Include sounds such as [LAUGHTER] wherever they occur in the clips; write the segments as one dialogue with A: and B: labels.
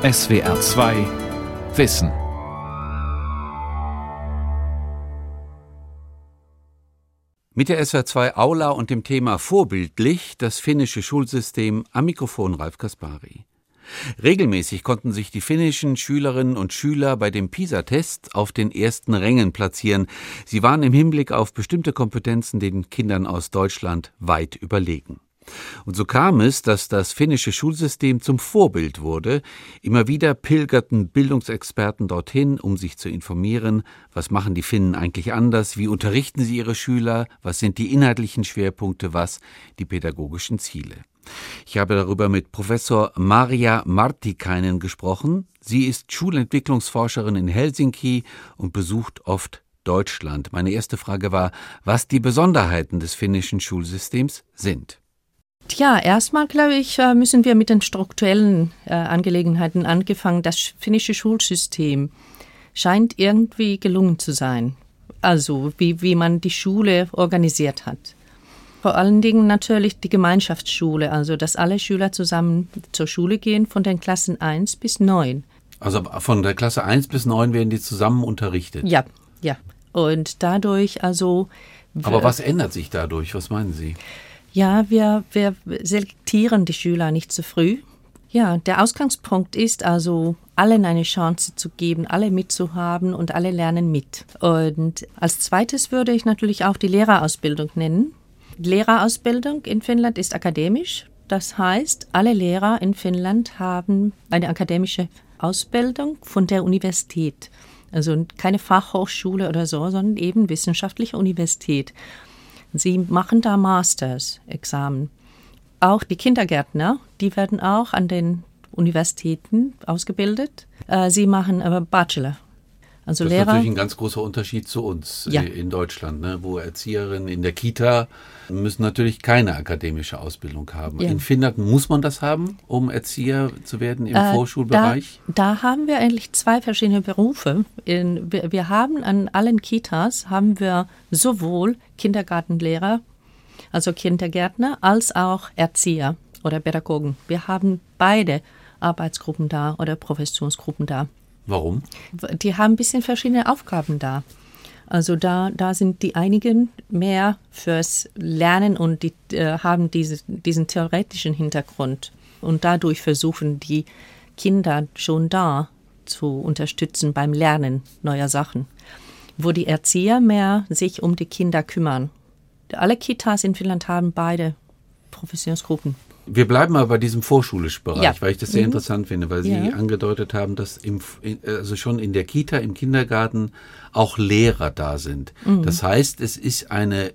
A: SWR 2 Wissen.
B: Mit der SWR 2 Aula und dem Thema Vorbildlich das finnische Schulsystem am Mikrofon Ralf Kaspari. Regelmäßig konnten sich die finnischen Schülerinnen und Schüler bei dem PISA-Test auf den ersten Rängen platzieren. Sie waren im Hinblick auf bestimmte Kompetenzen den Kindern aus Deutschland weit überlegen. Und so kam es, dass das finnische Schulsystem zum Vorbild wurde. Immer wieder pilgerten Bildungsexperten dorthin, um sich zu informieren, was machen die Finnen eigentlich anders, wie unterrichten sie ihre Schüler, was sind die inhaltlichen Schwerpunkte, was die pädagogischen Ziele. Ich habe darüber mit Professor Maria Martikainen gesprochen. Sie ist Schulentwicklungsforscherin in Helsinki und besucht oft Deutschland. Meine erste Frage war, was die Besonderheiten des finnischen Schulsystems sind.
C: Ja, erstmal glaube ich, äh, müssen wir mit den strukturellen äh, Angelegenheiten angefangen. Das finnische Schulsystem scheint irgendwie gelungen zu sein. Also wie, wie man die Schule organisiert hat. Vor allen Dingen natürlich die Gemeinschaftsschule, also dass alle Schüler zusammen zur Schule gehen von den Klassen 1 bis 9.
B: Also von der Klasse 1 bis 9 werden die zusammen unterrichtet?
C: Ja, ja. Und dadurch also.
B: Aber was ändert sich dadurch? Was meinen Sie?
C: Ja, wir, wir selektieren die Schüler nicht zu früh. Ja, der Ausgangspunkt ist also, allen eine Chance zu geben, alle mitzuhaben und alle lernen mit. Und als zweites würde ich natürlich auch die Lehrerausbildung nennen. Lehrerausbildung in Finnland ist akademisch. Das heißt, alle Lehrer in Finnland haben eine akademische Ausbildung von der Universität. Also keine Fachhochschule oder so, sondern eben wissenschaftliche Universität. Sie machen da Masters-Examen. Auch die Kindergärtner, die werden auch an den Universitäten ausgebildet. Äh, sie machen aber Bachelor.
B: Also das Lehrer. ist natürlich ein ganz großer Unterschied zu uns ja. in Deutschland, ne? wo Erzieherinnen in der Kita müssen natürlich keine akademische Ausbildung haben. Ja. In Finnland muss man das haben, um Erzieher zu werden im äh, Vorschulbereich?
C: Da, da, haben wir eigentlich zwei verschiedene Berufe. In, wir, wir haben an allen Kitas haben wir sowohl Kindergartenlehrer, also Kindergärtner, als auch Erzieher oder Pädagogen. Wir haben beide Arbeitsgruppen da oder Professionsgruppen da.
B: Warum?
C: Die haben ein bisschen verschiedene Aufgaben da. Also da, da sind die einigen mehr fürs Lernen und die äh, haben diese, diesen theoretischen Hintergrund und dadurch versuchen die Kinder schon da zu unterstützen beim Lernen neuer Sachen, wo die Erzieher mehr sich um die Kinder kümmern. Alle Kitas in Finnland haben beide Professionsgruppen.
B: Wir bleiben aber bei diesem vorschulischen Bereich, ja. weil ich das sehr mhm. interessant finde, weil Sie ja. angedeutet haben, dass im, also schon in der Kita, im Kindergarten auch Lehrer da sind. Mhm. Das heißt, es ist eine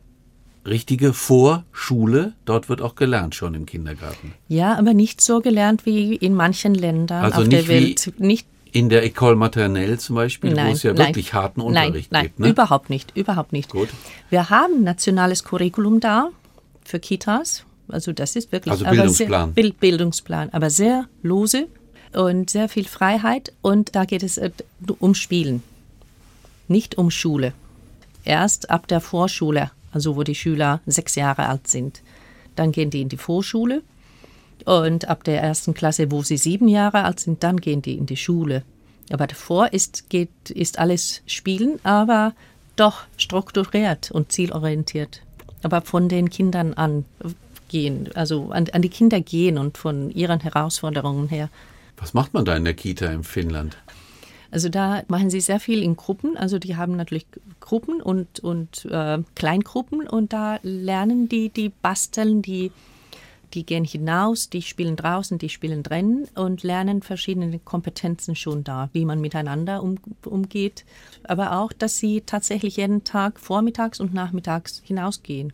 B: richtige Vorschule. Dort wird auch gelernt schon im Kindergarten.
C: Ja, aber nicht so gelernt wie in manchen Ländern
B: also
C: auf der Welt.
B: Nicht in der École Maternelle zum Beispiel, nein, wo es ja nein, wirklich harten Unterricht
C: nein,
B: gibt.
C: Nein, überhaupt nicht, überhaupt nicht. Gut. Wir haben nationales Curriculum da für Kitas also das ist wirklich
B: also Bildungsplan.
C: Sehr, Bildungsplan, aber sehr lose und sehr viel Freiheit und da geht es äh, um Spielen, nicht um Schule. Erst ab der Vorschule, also wo die Schüler sechs Jahre alt sind, dann gehen die in die Vorschule und ab der ersten Klasse, wo sie sieben Jahre alt sind, dann gehen die in die Schule. Aber davor ist, geht, ist alles Spielen, aber doch strukturiert und zielorientiert. Aber von den Kindern an gehen, also an, an die Kinder gehen und von ihren Herausforderungen her.
B: Was macht man da in der Kita in Finnland?
C: Also da machen sie sehr viel in Gruppen. Also die haben natürlich Gruppen und, und äh, Kleingruppen und da lernen die, die basteln, die, die gehen hinaus, die spielen draußen, die spielen drinnen und lernen verschiedene Kompetenzen schon da, wie man miteinander um, umgeht. Aber auch, dass sie tatsächlich jeden Tag vormittags und nachmittags hinausgehen.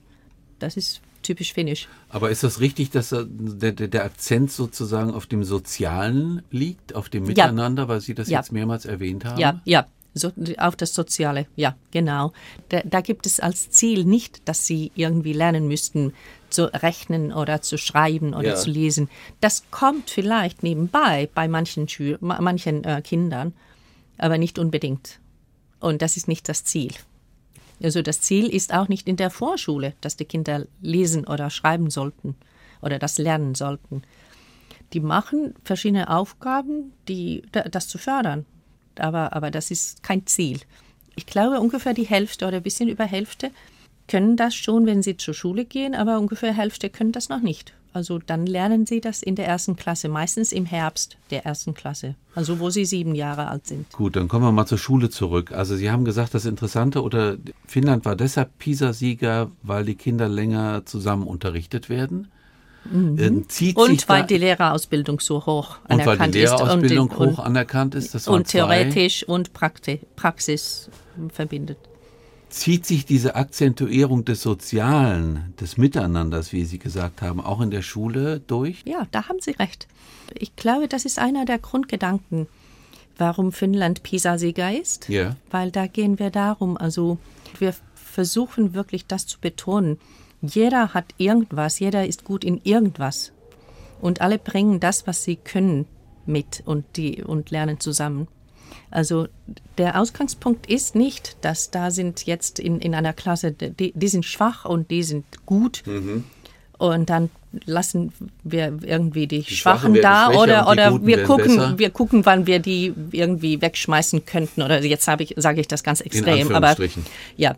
C: Das ist typisch finnisch.
B: Aber ist das richtig, dass der, der, Akzent sozusagen auf dem Sozialen liegt, auf dem Miteinander, ja. weil Sie das ja. jetzt mehrmals erwähnt haben?
C: Ja, ja. So, auf das Soziale, ja, genau. Da, da, gibt es als Ziel nicht, dass sie irgendwie lernen müssten, zu rechnen oder zu schreiben oder ja. zu lesen. Das kommt vielleicht nebenbei bei manchen, Schül manchen äh, Kindern, aber nicht unbedingt. Und das ist nicht das Ziel. Also das Ziel ist auch nicht in der Vorschule, dass die Kinder lesen oder schreiben sollten oder das lernen sollten. die machen verschiedene Aufgaben, die das zu fördern. Aber, aber das ist kein Ziel. Ich glaube, ungefähr die Hälfte oder ein bisschen über Hälfte können das schon, wenn sie zur Schule gehen, aber ungefähr Hälfte können das noch nicht. Also dann lernen sie das in der ersten Klasse, meistens im Herbst der ersten Klasse, also wo sie sieben Jahre alt sind.
B: Gut, dann kommen wir mal zur Schule zurück. Also Sie haben gesagt, das Interessante oder Finnland war deshalb PISA-Sieger, weil die Kinder länger zusammen unterrichtet werden.
C: Mhm. und weil die Lehrerausbildung so hoch
B: anerkannt ist. Und weil die Lehrerausbildung und, hoch anerkannt ist.
C: Das und theoretisch und Praxis verbindet.
B: Zieht sich diese Akzentuierung des Sozialen, des Miteinanders, wie Sie gesagt haben, auch in der Schule durch?
C: Ja, da haben Sie recht. Ich glaube, das ist einer der Grundgedanken, warum Finnland PISA-Sieger ist.
B: Ja.
C: Weil da gehen wir darum, also wir versuchen wirklich das zu betonen. Jeder hat irgendwas, jeder ist gut in irgendwas. Und alle bringen das, was sie können, mit und, die, und lernen zusammen. Also der Ausgangspunkt ist nicht, dass da sind jetzt in, in einer Klasse, die, die sind schwach und die sind gut. Mhm. Und dann lassen wir irgendwie die, die Schwachen, Schwachen da oder, oder wir gucken, wir gucken, wann wir die irgendwie wegschmeißen könnten. Oder jetzt habe ich, sage ich das ganz extrem. aber ja.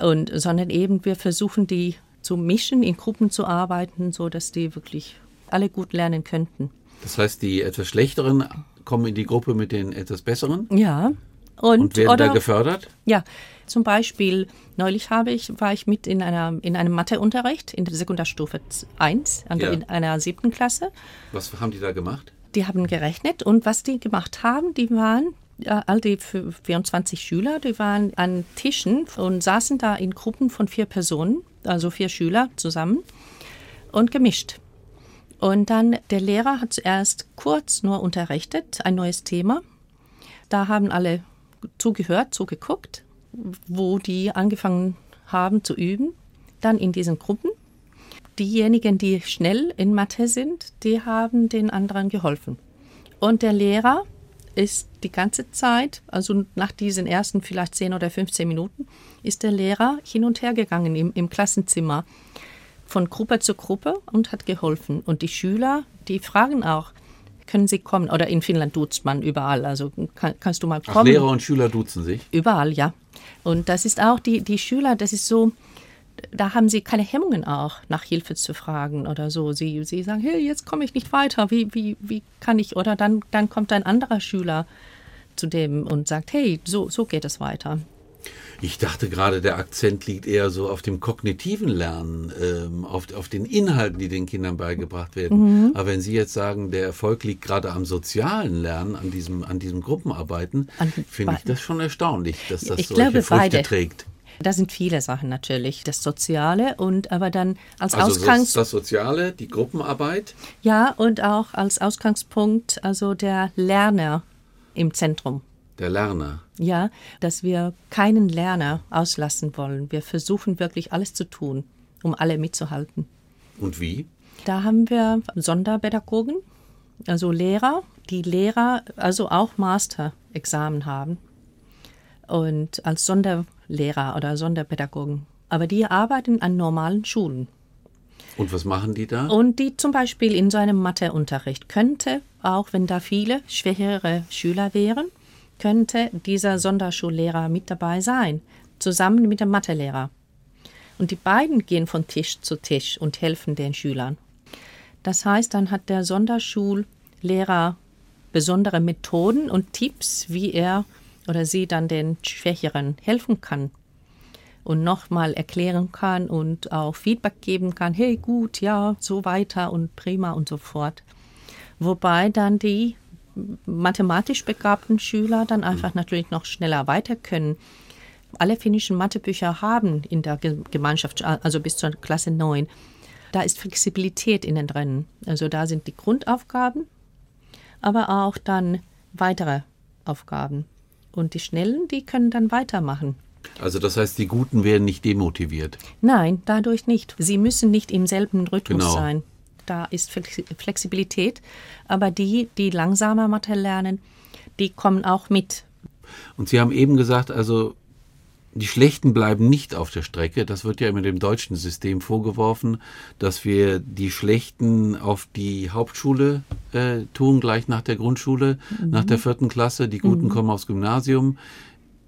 C: Und sondern eben wir versuchen die zu mischen, in Gruppen zu arbeiten, so dass die wirklich alle gut lernen könnten.
B: Das heißt, die etwas schlechteren kommen in die Gruppe mit den etwas besseren?
C: Ja.
B: Und, und werden oder, da gefördert?
C: Ja, zum Beispiel neulich habe ich, war ich mit in, einer, in einem Matheunterricht in der Sekundarstufe 1, ja. in einer siebten Klasse.
B: Was haben die da gemacht?
C: Die haben gerechnet und was die gemacht haben, die waren, all die 24 Schüler, die waren an Tischen und saßen da in Gruppen von vier Personen, also vier Schüler zusammen und gemischt. Und dann der Lehrer hat zuerst kurz nur unterrichtet, ein neues Thema. Da haben alle zugehört, zugeguckt, wo die angefangen haben zu üben. Dann in diesen Gruppen. Diejenigen, die schnell in Mathe sind, die haben den anderen geholfen. Und der Lehrer ist die ganze Zeit, also nach diesen ersten vielleicht 10 oder 15 Minuten, ist der Lehrer hin und her gegangen im, im Klassenzimmer von Gruppe zu Gruppe und hat geholfen. Und die Schüler, die fragen auch, können Sie kommen? Oder in Finnland duzt man überall. Also kann, kannst du mal kommen? Ach,
B: Lehrer und Schüler duzen sich?
C: Überall, ja. Und das ist auch die, die Schüler, das ist so, da haben sie keine Hemmungen auch, nach Hilfe zu fragen oder so. Sie, sie sagen, hey, jetzt komme ich nicht weiter, wie, wie, wie kann ich? Oder dann, dann kommt ein anderer Schüler zu dem und sagt, hey, so, so geht es weiter.
B: Ich dachte gerade, der Akzent liegt eher so auf dem kognitiven Lernen, ähm, auf, auf den Inhalten, die den Kindern beigebracht werden. Mhm. Aber wenn Sie jetzt sagen, der Erfolg liegt gerade am sozialen Lernen, an diesem, an diesem Gruppenarbeiten, finde ich das schon erstaunlich, dass das ich solche glaube, Früchte beide. trägt.
C: Da sind viele Sachen natürlich. Das Soziale und aber dann als
B: also
C: Ausgangs...
B: das Soziale, die Gruppenarbeit?
C: Ja, und auch als Ausgangspunkt, also der Lerner im Zentrum.
B: Der Lerner.
C: Ja, dass wir keinen Lerner auslassen wollen. Wir versuchen wirklich alles zu tun, um alle mitzuhalten.
B: Und wie?
C: Da haben wir Sonderpädagogen, also Lehrer, die Lehrer also auch Master-Examen haben und als Sonderlehrer oder Sonderpädagogen. Aber die arbeiten an normalen Schulen.
B: Und was machen die da?
C: Und die zum Beispiel in so einem Matheunterricht könnte, auch wenn da viele schwächere Schüler wären, könnte dieser Sonderschullehrer mit dabei sein, zusammen mit dem Mathelehrer. Und die beiden gehen von Tisch zu Tisch und helfen den Schülern. Das heißt, dann hat der Sonderschullehrer besondere Methoden und Tipps, wie er oder sie dann den Schwächeren helfen kann und nochmal erklären kann und auch Feedback geben kann, hey gut, ja, so weiter und prima und so fort. Wobei dann die mathematisch begabten Schüler dann einfach natürlich noch schneller weiter können. Alle finnischen Mathebücher haben in der Gemeinschaft, also bis zur Klasse 9, da ist Flexibilität innen drin. Also da sind die Grundaufgaben, aber auch dann weitere Aufgaben. Und die Schnellen, die können dann weitermachen.
B: Also das heißt, die Guten werden nicht demotiviert?
C: Nein, dadurch nicht. Sie müssen nicht im selben Rhythmus genau. sein da ist Flexibilität. Aber die, die langsamer Mathe lernen, die kommen auch mit.
B: Und Sie haben eben gesagt, also die Schlechten bleiben nicht auf der Strecke. Das wird ja immer dem deutschen System vorgeworfen, dass wir die Schlechten auf die Hauptschule äh, tun, gleich nach der Grundschule, mhm. nach der vierten Klasse. Die Guten mhm. kommen aufs Gymnasium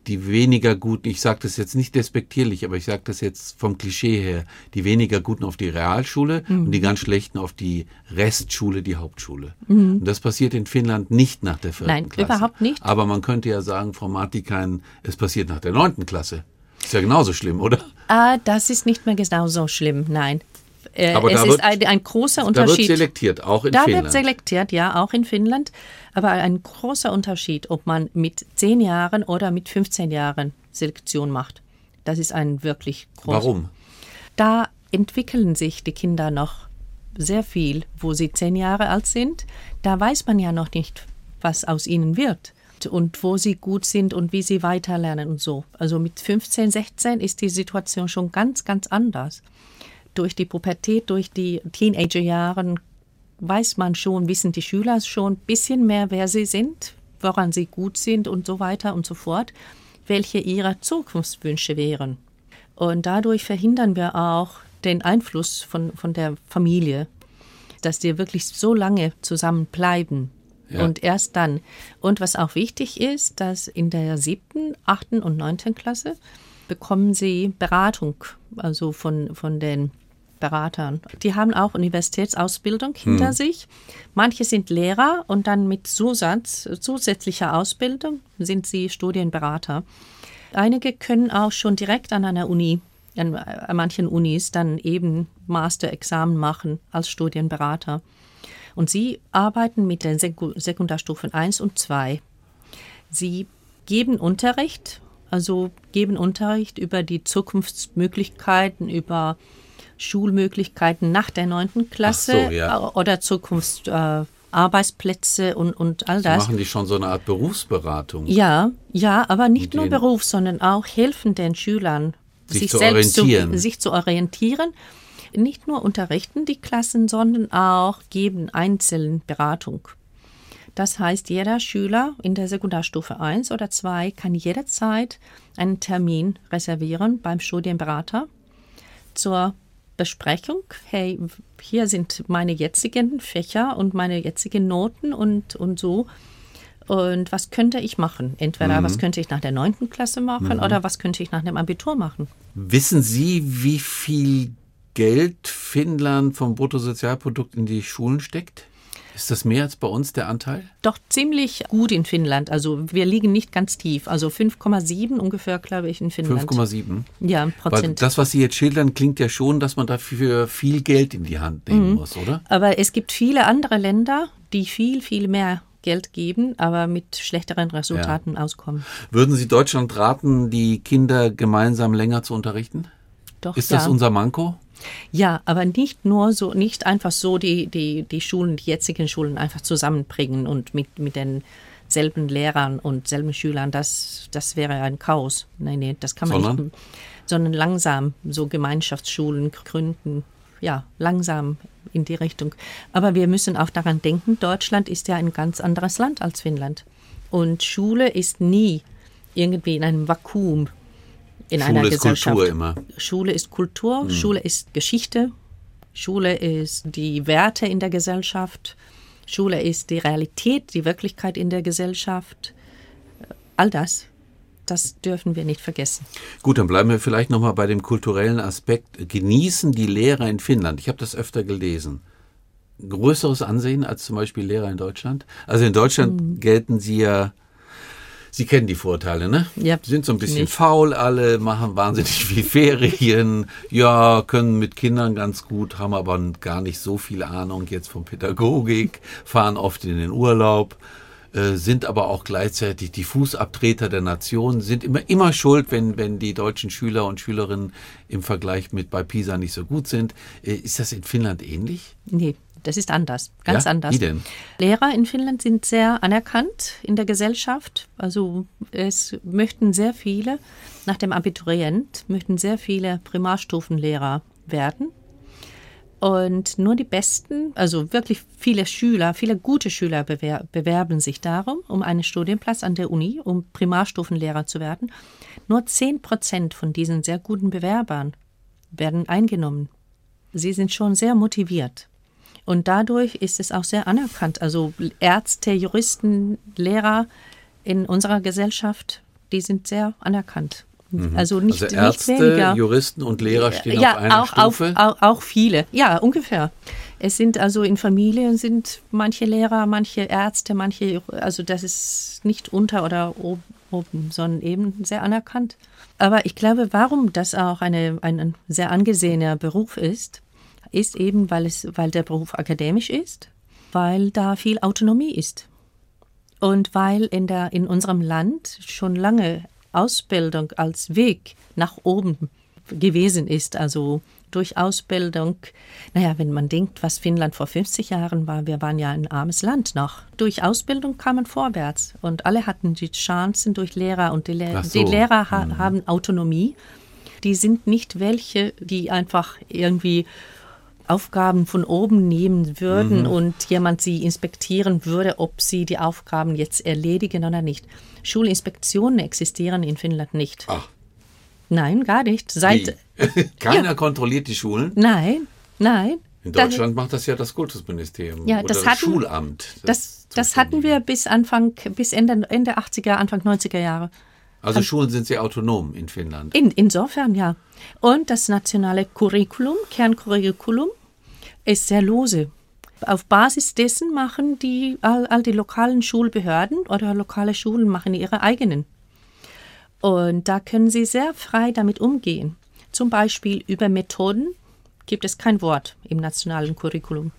B: die weniger guten, ich sage das jetzt nicht despektierlich, aber ich sage das jetzt vom Klischee her, die weniger guten auf die Realschule mhm. und die ganz schlechten auf die Restschule, die Hauptschule. Mhm. Und das passiert in Finnland nicht nach der vierten
C: Nein,
B: Klasse.
C: überhaupt nicht.
B: Aber man könnte ja sagen, Frau Martikain, es passiert nach der neunten Klasse. Ist ja genauso schlimm, oder?
C: Ah, das ist nicht mehr genauso schlimm, nein. Äh, Aber es ist wird, ein, ein, großer Unterschied.
B: Da wird selektiert, auch in
C: da
B: Finnland.
C: Da wird selektiert, ja, auch in Finnland. Aber ein großer Unterschied, ob man mit 10 Jahren oder mit 15 Jahren Selektion macht. Das ist ein wirklich großer.
B: Warum?
C: Da entwickeln sich die Kinder noch sehr viel, wo sie 10 Jahre alt sind. Da weiß man ja noch nicht, was aus ihnen wird und wo sie gut sind und wie sie weiterlernen und so. Also mit 15, 16 ist die Situation schon ganz, ganz anders durch die Pubertät, durch die Teenagerjahre weiß man schon, wissen die Schüler schon ein bisschen mehr, wer sie sind, woran sie gut sind und so weiter und so fort, welche ihre Zukunftswünsche wären. Und dadurch verhindern wir auch den Einfluss von, von der Familie, dass die wirklich so lange zusammen bleiben. Ja. Und erst dann. Und was auch wichtig ist, dass in der siebten, achten und neunten Klasse bekommen sie Beratung, also von, von den Beratern. Die haben auch Universitätsausbildung hinter hm. sich. Manche sind Lehrer und dann mit Zusatz, zusätzlicher Ausbildung sind sie Studienberater. Einige können auch schon direkt an einer Uni, an, an manchen Unis, dann eben Masterexamen machen als Studienberater. Und sie arbeiten mit den Sekundarstufen 1 und 2. Sie geben Unterricht, also geben Unterricht über die Zukunftsmöglichkeiten, über Schulmöglichkeiten nach der neunten Klasse
B: so, ja.
C: oder Zukunftsarbeitsplätze äh, und, und all das.
B: So machen die schon so eine Art Berufsberatung?
C: Ja, ja, aber nicht nur Beruf, sondern auch helfen den Schülern,
B: sich, sich zu selbst orientieren.
C: Zu, sich zu orientieren. Nicht nur unterrichten die Klassen, sondern auch geben einzeln Beratung. Das heißt, jeder Schüler in der Sekundarstufe 1 oder 2 kann jederzeit einen Termin reservieren beim Studienberater zur Besprechung. Hey, hier sind meine jetzigen Fächer und meine jetzigen Noten und, und so. Und was könnte ich machen? Entweder mhm. was könnte ich nach der neunten Klasse machen mhm. oder was könnte ich nach dem Abitur machen?
B: Wissen Sie, wie viel Geld Finnland vom Bruttosozialprodukt in die Schulen steckt? Ist das mehr als bei uns der Anteil?
C: Doch ziemlich gut in Finnland. Also wir liegen nicht ganz tief. Also 5,7 ungefähr, glaube ich, in Finnland.
B: 5,7?
C: Ja, Prozent.
B: Weil das, was Sie jetzt schildern, klingt ja schon, dass man dafür viel Geld in die Hand nehmen mhm. muss, oder?
C: Aber es gibt viele andere Länder, die viel, viel mehr Geld geben, aber mit schlechteren Resultaten ja. auskommen.
B: Würden Sie Deutschland raten, die Kinder gemeinsam länger zu unterrichten?
C: Doch,
B: Ist
C: ja.
B: das unser Manko?
C: Ja, aber nicht nur so, nicht einfach so die, die, die Schulen, die jetzigen Schulen einfach zusammenbringen und mit, mit den selben Lehrern und selben Schülern, das, das wäre ein Chaos. Nein, nee, das kann man
B: sondern?
C: nicht. Sondern langsam so Gemeinschaftsschulen gründen. Ja, langsam in die Richtung. Aber wir müssen auch daran denken, Deutschland ist ja ein ganz anderes Land als Finnland. Und Schule ist nie irgendwie in einem Vakuum in
B: Schule
C: einer
B: ist
C: Gesellschaft.
B: Kultur immer.
C: Schule ist Kultur, mhm. Schule ist Geschichte, Schule ist die Werte in der Gesellschaft, Schule ist die Realität, die Wirklichkeit in der Gesellschaft. All das, das dürfen wir nicht vergessen.
B: Gut, dann bleiben wir vielleicht nochmal bei dem kulturellen Aspekt. Genießen die Lehrer in Finnland, ich habe das öfter gelesen, größeres Ansehen als zum Beispiel Lehrer in Deutschland? Also in Deutschland mhm. gelten sie ja Sie kennen die Vorteile, ne?
C: Ja.
B: Sind so ein bisschen nicht. faul alle, machen wahnsinnig [LAUGHS] viel Ferien, ja, können mit Kindern ganz gut, haben aber gar nicht so viel Ahnung jetzt von Pädagogik, fahren oft in den Urlaub, äh, sind aber auch gleichzeitig die Fußabtreter der Nation, sind immer, immer schuld, wenn, wenn die deutschen Schüler und Schülerinnen im Vergleich mit bei PISA nicht so gut sind. Äh, ist das in Finnland ähnlich?
C: Nee, das ist anders, ganz
B: ja?
C: anders.
B: Wie denn?
C: Lehrer in Finnland sind sehr anerkannt in der Gesellschaft. Also es möchten sehr viele, nach dem Abiturient, möchten sehr viele Primarstufenlehrer werden. Und nur die besten, also wirklich viele Schüler, viele gute Schüler bewer bewerben sich darum, um einen Studienplatz an der Uni, um Primarstufenlehrer zu werden. Nur 10 Prozent von diesen sehr guten Bewerbern werden eingenommen. Sie sind schon sehr motiviert. Und dadurch ist es auch sehr anerkannt. Also Ärzte, Juristen, Lehrer in unserer Gesellschaft, die sind sehr anerkannt.
B: Mhm.
C: Also nicht,
B: also Ärzte,
C: nicht weniger.
B: Juristen und Lehrer stehen
C: ja,
B: auf einer
C: auch,
B: Stufe.
C: Auch, auch, auch viele, ja, ungefähr. Es sind also in Familien sind manche Lehrer, manche Ärzte, manche, also das ist nicht unter oder oben, sondern eben sehr anerkannt. Aber ich glaube, warum das auch eine, ein sehr angesehener Beruf ist, ist eben, weil, es, weil der Beruf akademisch ist, weil da viel Autonomie ist. Und weil in, der, in unserem Land schon lange Ausbildung als Weg nach oben gewesen ist. Also durch Ausbildung, naja, wenn man denkt, was Finnland vor 50 Jahren war, wir waren ja ein armes Land noch. Durch Ausbildung kam man vorwärts und alle hatten die Chancen durch Lehrer und die, Le so. die Lehrer ha mhm. haben Autonomie. Die sind nicht welche, die einfach irgendwie Aufgaben von oben nehmen würden mhm. und jemand sie inspektieren würde, ob sie die Aufgaben jetzt erledigen oder nicht. Schulinspektionen existieren in Finnland nicht.
B: Ach.
C: Nein, gar nicht. Seit [LAUGHS]
B: Keiner ja. kontrolliert die Schulen?
C: Nein, nein.
B: In Deutschland das, macht das ja das Kultusministerium
C: ja,
B: oder
C: das, hatten,
B: Schulamt.
C: Das, das, das hatten wir bis Anfang, bis Ende, Ende 80er, Anfang 90er Jahre.
B: Also An, Schulen sind sehr autonom in Finnland.
C: In, insofern ja. Und das nationale Curriculum, Kerncurriculum, ist sehr lose. Auf Basis dessen machen die all, all die lokalen Schulbehörden oder lokale Schulen machen ihre eigenen. Und da können sie sehr frei damit umgehen. Zum Beispiel über Methoden gibt es kein Wort im nationalen Curriculum.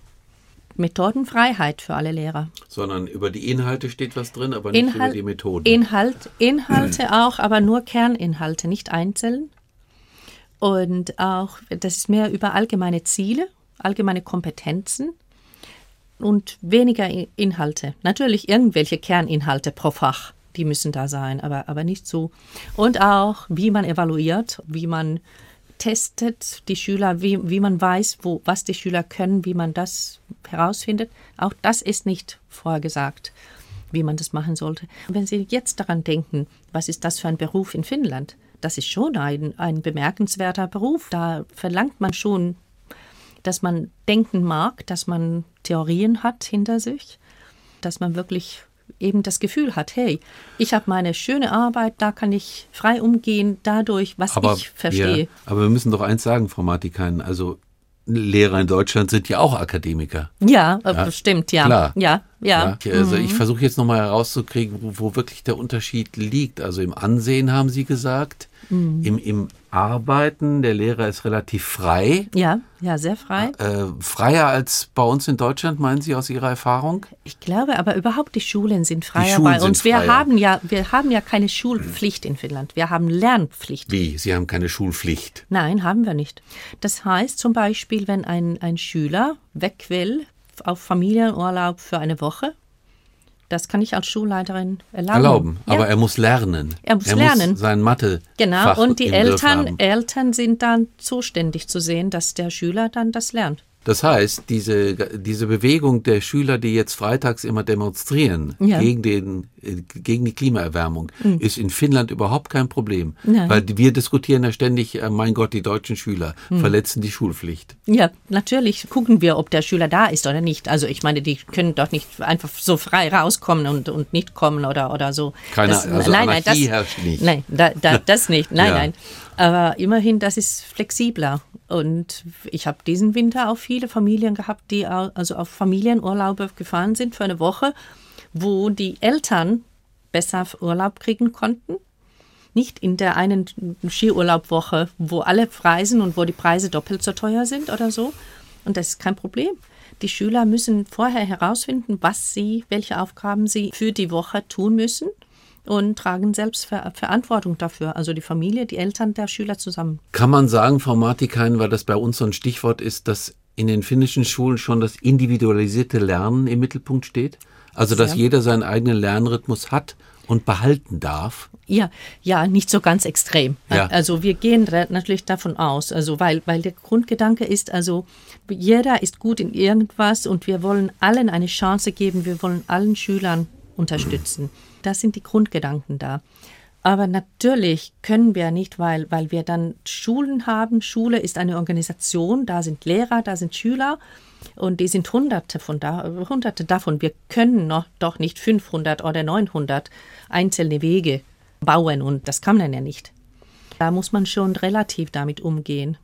C: Methodenfreiheit für alle Lehrer.
B: Sondern über die Inhalte steht was drin, aber nicht Inhalt, über die Methoden.
C: Inhalt, Inhalte auch, aber nur Kerninhalte, nicht einzeln. Und auch, das ist mehr über allgemeine Ziele, allgemeine Kompetenzen und weniger Inhalte. Natürlich irgendwelche Kerninhalte pro Fach, die müssen da sein, aber, aber nicht so. Und auch, wie man evaluiert, wie man testet die Schüler, wie, wie man weiß, wo, was die Schüler können, wie man das herausfindet. Auch das ist nicht vorgesagt, wie man das machen sollte. Wenn Sie jetzt daran denken, was ist das für ein Beruf in Finnland? Das ist schon ein, ein bemerkenswerter Beruf. Da verlangt man schon dass man denken mag, dass man Theorien hat hinter sich, dass man wirklich eben das Gefühl hat, hey, ich habe meine schöne Arbeit, da kann ich frei umgehen, dadurch, was aber ich verstehe.
B: Wir, aber wir müssen doch eins sagen, Frau Martikain, also Lehrer in Deutschland sind ja auch Akademiker.
C: Ja, ja? stimmt, ja.
B: Klar.
C: Ja, ja.
B: ja also mhm. ich versuche jetzt nochmal herauszukriegen, wo, wo, wirklich der Unterschied liegt. Also im Ansehen haben Sie gesagt, mhm. im, im Arbeiten. Der Lehrer ist relativ frei.
C: Ja, ja, sehr frei.
B: Äh, freier als bei uns in Deutschland, meinen Sie aus Ihrer Erfahrung?
C: Ich glaube, aber überhaupt die Schulen sind freier
B: Schulen
C: bei uns. Wir haben ja, wir haben ja keine Schulpflicht in Finnland. Wir haben Lernpflicht.
B: Wie? Sie haben keine Schulpflicht?
C: Nein, haben wir nicht. Das heißt zum Beispiel, wenn ein, ein Schüler weg will auf Familienurlaub für eine Woche das kann ich als Schulleiterin erlauben.
B: Erlauben, ja. aber er muss lernen.
C: Er muss er lernen.
B: Muss sein Mathe.
C: Genau, und die Eltern, Eltern sind dann zuständig zu sehen, dass der Schüler dann das lernt.
B: Das heißt, diese, diese Bewegung der Schüler, die jetzt freitags immer demonstrieren ja. gegen, den, äh, gegen die Klimaerwärmung, mhm. ist in Finnland überhaupt kein Problem. Nein. Weil wir diskutieren ja ständig, äh, mein Gott, die deutschen Schüler mhm. verletzen die Schulpflicht.
C: Ja, natürlich gucken wir, ob der Schüler da ist oder nicht. Also ich meine, die können doch nicht einfach so frei rauskommen und, und nicht kommen oder, oder so.
B: Keine,
C: das,
B: also nein, nein, das, herrscht nicht.
C: Nein, da, da, [LAUGHS] das nicht. Nein, ja. nein. Aber immerhin, das ist flexibler. Und ich habe diesen Winter auch viele Familien gehabt, die also auf Familienurlaube gefahren sind für eine Woche, wo die Eltern besser Urlaub kriegen konnten. Nicht in der einen Skiurlaubwoche, wo alle reisen und wo die Preise doppelt so teuer sind oder so. Und das ist kein Problem. Die Schüler müssen vorher herausfinden, was sie, welche Aufgaben sie für die Woche tun müssen und tragen selbst Ver Verantwortung dafür, also die Familie, die Eltern der Schüler zusammen.
B: Kann man sagen, Frau Martikain, weil das bei uns so ein Stichwort ist, dass in den finnischen Schulen schon das individualisierte Lernen im Mittelpunkt steht? Also, dass ja. jeder seinen eigenen Lernrhythmus hat und behalten darf?
C: Ja, ja, nicht so ganz extrem.
B: Ja.
C: Also wir gehen natürlich davon aus, also weil, weil der Grundgedanke ist, also jeder ist gut in irgendwas und wir wollen allen eine Chance geben, wir wollen allen Schülern unterstützen. Das sind die Grundgedanken da. Aber natürlich können wir nicht, weil, weil wir dann Schulen haben. Schule ist eine Organisation, da sind Lehrer, da sind Schüler und die sind Hunderte von da, Hunderte davon. Wir können noch doch nicht 500 oder 900 einzelne Wege bauen und das kann man ja nicht. Da muss man schon relativ damit umgehen.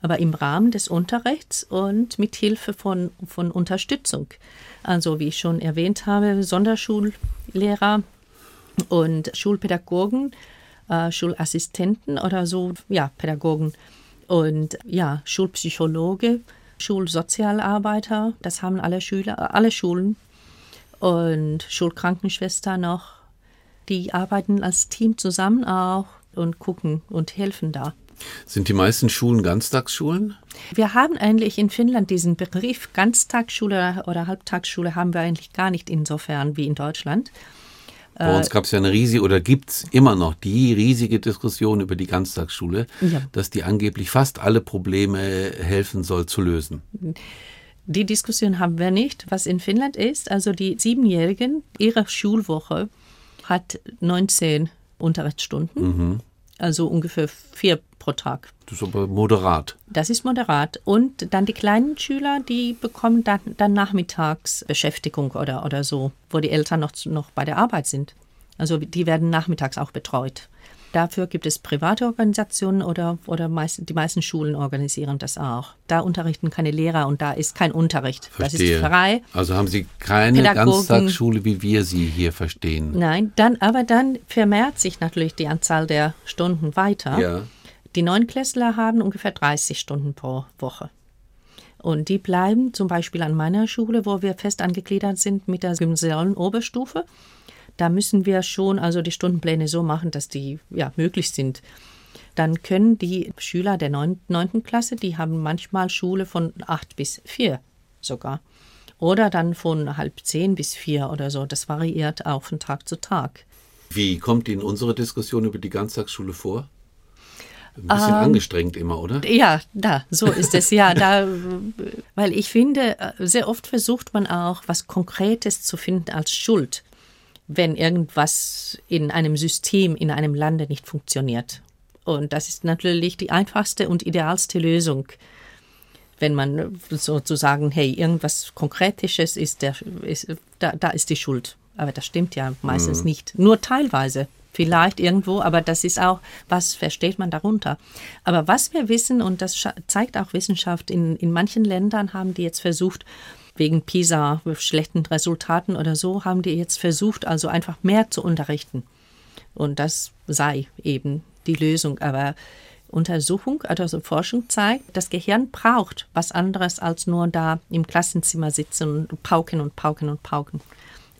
C: Aber im Rahmen des Unterrichts und mit Hilfe von, von Unterstützung. Also wie ich schon erwähnt habe, Sonderschullehrer und Schulpädagogen, äh, Schulassistenten oder so, ja, Pädagogen und ja, Schulpsychologe, Schulsozialarbeiter, das haben alle Schüler, alle Schulen und Schulkrankenschwester noch. Die arbeiten als Team zusammen auch und gucken und helfen da.
B: Sind die meisten Schulen Ganztagsschulen?
C: Wir haben eigentlich in Finnland diesen Begriff Ganztagsschule oder Halbtagsschule haben wir eigentlich gar nicht insofern wie in Deutschland.
B: Bei uns gab es ja eine riesige, oder gibt es immer noch die riesige Diskussion über die Ganztagsschule,
C: Ja.
B: dass die angeblich fast alle Probleme helfen soll zu lösen.
C: Die Diskussion haben wir nicht. Was in Finnland ist, also die Siebenjährigen, ihre Schulwoche hat 19 Unterrichtsstunden, also ungefähr vier pro Tag.
B: Das ist aber moderat.
C: Das ist moderat. Und dann die kleinen Schüler, die bekommen dann, dann Nachmittagsbeschäftigung oder, oder so, wo die Eltern noch, noch bei der Arbeit sind. Also die werden nachmittags auch betreut. Dafür gibt es private Organisationen oder, oder meist, die meisten Schulen organisieren das auch. Da unterrichten keine Lehrer und da ist kein Unterricht. Das
B: Verstehe.
C: ist frei.
B: Also haben Sie keine
C: Pädagogen.
B: Ganztagsschule, wie wir sie hier verstehen.
C: Nein, dann, aber dann vermehrt sich natürlich die Anzahl der Stunden weiter.
B: Ja.
C: Die Neunklässler haben ungefähr 30 Stunden pro Woche. Und die bleiben zum Beispiel an meiner Schule, wo wir fest angegliedert sind mit der gymnasialen Oberstufe. Da müssen wir schon also die Stundenpläne so machen, dass die ja möglich sind. Dann können die Schüler der neun- neunten Klasse, die haben manchmal Schule von acht bis vier sogar. Oder dann von halb zehn bis vier oder so. Das variiert auch von Tag zu Tag.
B: Wie kommt Ihnen unsere Diskussion über die Ganztagsschule vor? Ein bisschen
C: Ähm,
B: angestrengt immer, oder?
C: Ja, da, so ist es ja. Da, [LAUGHS] weil ich finde, äh, sehr oft versucht man auch, was Konkretes zu finden als Schuld, wenn irgendwas in einem System, in einem Lande nicht funktioniert. Und das ist natürlich die einfachste und idealste Lösung, wenn man sozusagen, hey, irgendwas Konkretisches ist, der, ist da, da ist die Schuld. Aber das stimmt ja meistens nicht. Nur teilweise. Vielleicht irgendwo, aber das ist auch, was versteht man darunter? Aber was wir wissen, und das zeigt auch Wissenschaft, in, in manchen Ländern haben die jetzt versucht, wegen PISA, schlechten Resultaten oder so, haben die jetzt versucht, also einfach mehr zu unterrichten. Und das sei eben die Lösung. Aber Untersuchung, also Forschung zeigt, das Gehirn braucht was anderes als nur da im Klassenzimmer sitzen und pauken und pauken und pauken.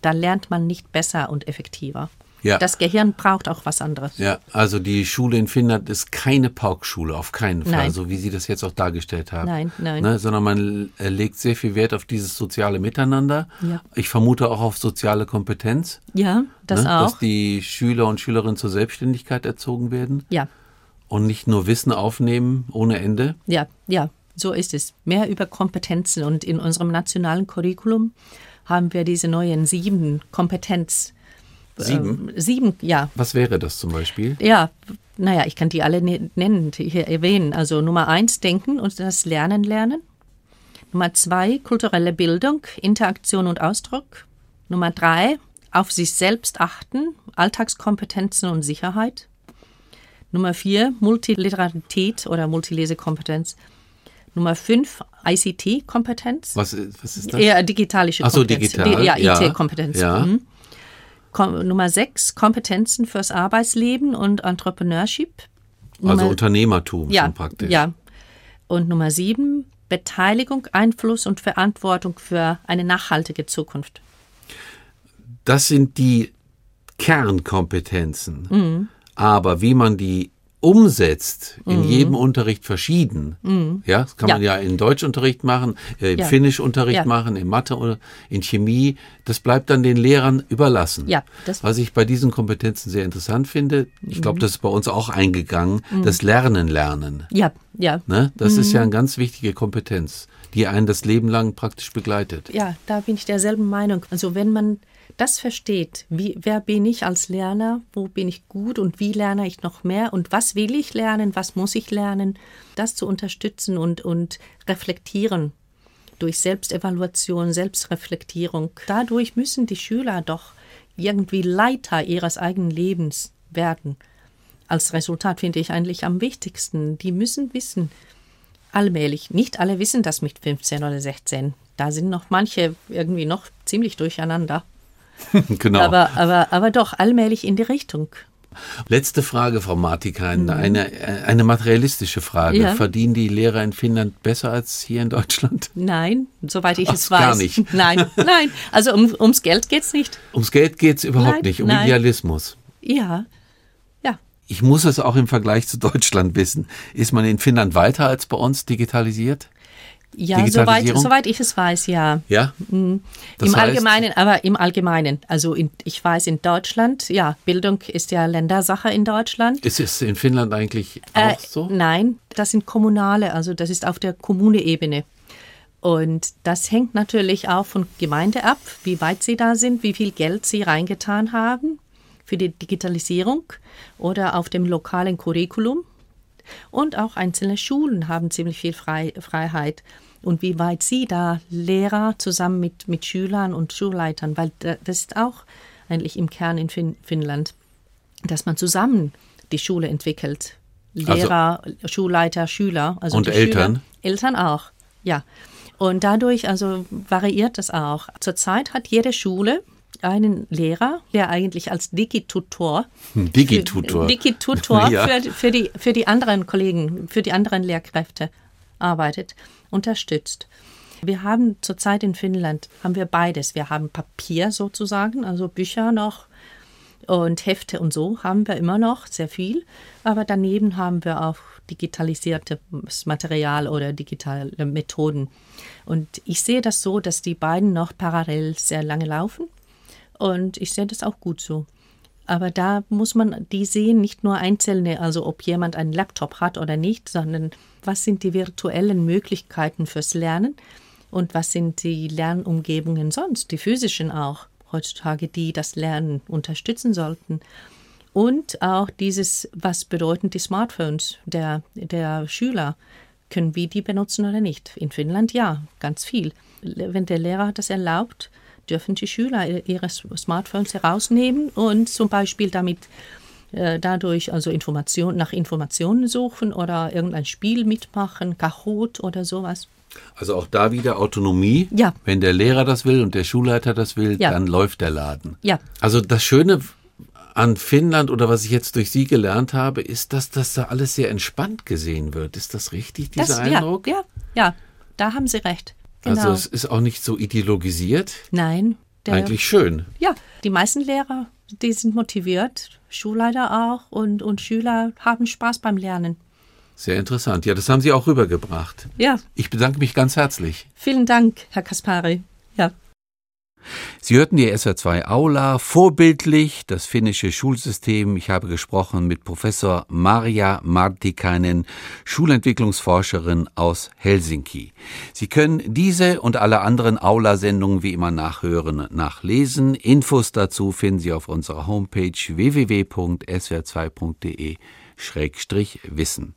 C: Da lernt man nicht besser und effektiver.
B: Ja.
C: Das Gehirn braucht auch was anderes.
B: Ja, also die Schule in Finnland ist keine Paukschule, auf keinen Fall,
C: Nein.
B: so wie Sie das jetzt auch dargestellt haben.
C: Nein, nein.
B: Ne, sondern man legt sehr viel Wert auf dieses soziale Miteinander.
C: Ja.
B: Ich vermute auch auf soziale Kompetenz.
C: Ja, das
B: ne,
C: auch.
B: Dass die Schüler und Schülerinnen zur Selbstständigkeit erzogen werden
C: ja,
B: und nicht nur Wissen aufnehmen ohne Ende.
C: ja, ja, so ist es. Mehr über Kompetenzen. Und in unserem nationalen Curriculum haben wir diese neuen sieben Kompetenz.
B: Sieben?
C: Ähm, sieben, ja.
B: Was wäre das zum Beispiel?
C: Ja, naja, ich kann die alle ne- nennen, die hier erwähnen. Also Nummer eins, Denken und das Lernen lernen. Nummer zwei, kulturelle Bildung, Interaktion und Ausdruck. Nummer drei, auf sich selbst achten, Alltagskompetenzen und Sicherheit. Nummer vier, Multiliterarität oder Multilesekompetenz. Nummer fünf, ICT-Kompetenz.
B: Was, ist- was ist das?
C: Eher digitalische
B: Ach so,
C: Kompetenz.
B: digital,
C: ja,
B: ja,
C: IT-Kompetenz.
B: ja.
C: Mhm. Kom Nummer sechs, Kompetenzen fürs Arbeitsleben und Entrepreneurship.
B: also
C: Nummer-
B: Unternehmertum
C: ja,
B: praktisch.
C: Ja. Und Nummer sieben, Beteiligung, Einfluss und Verantwortung für eine nachhaltige Zukunft.
B: Das sind die Kernkompetenzen.
C: Mhm.
B: Aber wie man die umsetzt, in jedem Unterricht verschieden. Ja, das kann
C: Ja.
B: man ja in Deutschunterricht machen, äh, im
C: Ja.
B: Finnischunterricht
C: Ja.
B: machen, in Mathe oder in Chemie. Das bleibt dann den Lehrern überlassen.
C: Ja, das-
B: Was ich bei diesen Kompetenzen sehr interessant finde, ich glaube, das ist bei uns auch eingegangen, das Lernen lernen.
C: Ja, ja.
B: Ne? Das ist ja eine ganz wichtige Kompetenz, die einen das Leben lang praktisch begleitet.
C: Ja, da bin ich derselben Meinung. Also wenn man das versteht, wie, wer bin ich als Lerner, wo bin ich gut und wie lerne ich noch mehr und was will ich lernen, was muss ich lernen, das zu unterstützen und, und reflektieren durch Selbstevaluation, Selbstreflektierung. Dadurch müssen die Schüler doch irgendwie Leiter ihres eigenen Lebens werden. Als Resultat finde ich eigentlich am wichtigsten. Die müssen wissen, allmählich. Nicht alle wissen das mit 15 oder 16. Da sind noch manche irgendwie noch ziemlich durcheinander. [LAUGHS]
B: genau.
C: Aber, aber, aber doch allmählich in die Richtung.
B: Letzte Frage, Frau Martikainen, eine, äh, eine materialistische Frage.
C: Mhm. Ja.
B: Verdienen die Lehrer in Finnland besser als hier in Deutschland?
C: Nein, soweit ich
B: Ach,
C: es weiß.
B: gar nicht. [LAUGHS]
C: Nein, nein. Also um, ums Geld geht's nicht.
B: Ums Geld geht es überhaupt
C: Nein,
B: nicht, um
C: nein.
B: Idealismus.
C: Ja, ja.
B: Ich muss es auch im Vergleich zu Deutschland wissen. Ist man in Finnland weiter als bei uns digitalisiert?
C: Ja, soweit, soweit ich es weiß, ja.
B: Ja? Das
C: Im
B: heißt-
C: Allgemeinen, aber im Allgemeinen. Also in, ich weiß in Deutschland, ja, Bildung ist ja Ländersache in Deutschland.
B: Ist es in Finnland eigentlich
C: Äh,
B: auch so?
C: Nein, das sind kommunale, also das ist auf der Kommuneebene. Und das hängt natürlich auch von Gemeinde ab, wie weit sie da sind, wie viel Geld sie reingetan haben für die Digitalisierung oder auf dem lokalen Curriculum. Und auch einzelne Schulen haben ziemlich viel Frei, Freiheit. Und wie weit sie da Lehrer zusammen mit, mit Schülern und Schulleitern, weil da- das ist auch eigentlich im Kern in fin Finnland, dass man zusammen die Schule entwickelt. Lehrer, Schulleiter, Schüler. Also
B: Und Eltern?
C: Schüler, Eltern auch, ja. Und dadurch also variiert das auch. Zurzeit hat jede Schule einen Lehrer, der eigentlich als Digitutor
B: Hm, Digitutor.
C: Digitutor [LAUGHS]
B: Ja.
C: für, für, die, für die anderen Kollegen, für die anderen Lehrkräfte arbeitet, unterstützt. Wir haben zurzeit in Finnland haben wir beides. Wir haben Papier sozusagen, also Bücher noch und Hefte und so haben wir immer noch sehr viel. Aber daneben haben wir auch digitalisiertes Material oder digitale Methoden. Und ich sehe das so, dass die beiden noch parallel sehr lange laufen. Und ich sehe das auch gut so. Aber da muss man die sehen, nicht nur einzelne, also ob jemand einen Laptop hat oder nicht, sondern was sind die virtuellen Möglichkeiten fürs Lernen und was sind die Lernumgebungen sonst, die physischen auch heutzutage, die das Lernen unterstützen sollten. Und auch dieses, was bedeuten die Smartphones der, der Schüler? Können wir die benutzen oder nicht? In Finnland ja, ganz viel. Wenn der Lehrer das erlaubt, dürfen die Schüler ihre Smartphones herausnehmen und zum Beispiel damit äh, dadurch also Information, nach Informationen suchen oder irgendein Spiel mitmachen, Kahoot oder sowas.
B: Also auch da wieder Autonomie.
C: Ja.
B: Wenn der Lehrer das will und der Schulleiter das will,
C: Ja.
B: dann läuft der Laden.
C: Ja.
B: Also das Schöne an Finnland oder was ich jetzt durch Sie gelernt habe, ist, dass das da alles sehr entspannt gesehen wird. Ist das richtig, dieser
C: Das,
B: Eindruck?
C: Ja, ja, ja, da haben Sie recht. Genau.
B: Also es ist auch nicht so ideologisiert.
C: Nein. Der,
B: Eigentlich schön.
C: Ja, die meisten Lehrer, die sind motiviert, Schulleiter auch und, und Schüler haben Spaß beim Lernen.
B: Sehr interessant. Ja, das haben Sie auch rübergebracht.
C: Ja,
B: Ich bedanke mich ganz herzlich.
C: vielen Dank, Herr Kaspari.
B: Sie hörten die SR2 Aula, vorbildlich das finnische Schulsystem. Ich habe gesprochen mit Professor Maria Martikainen, Schulentwicklungsforscherin aus Helsinki. Sie können diese und alle anderen Aula-Sendungen wie immer nachhören, nachlesen. Infos dazu finden Sie auf unserer Homepage www.swr2.de-wissen.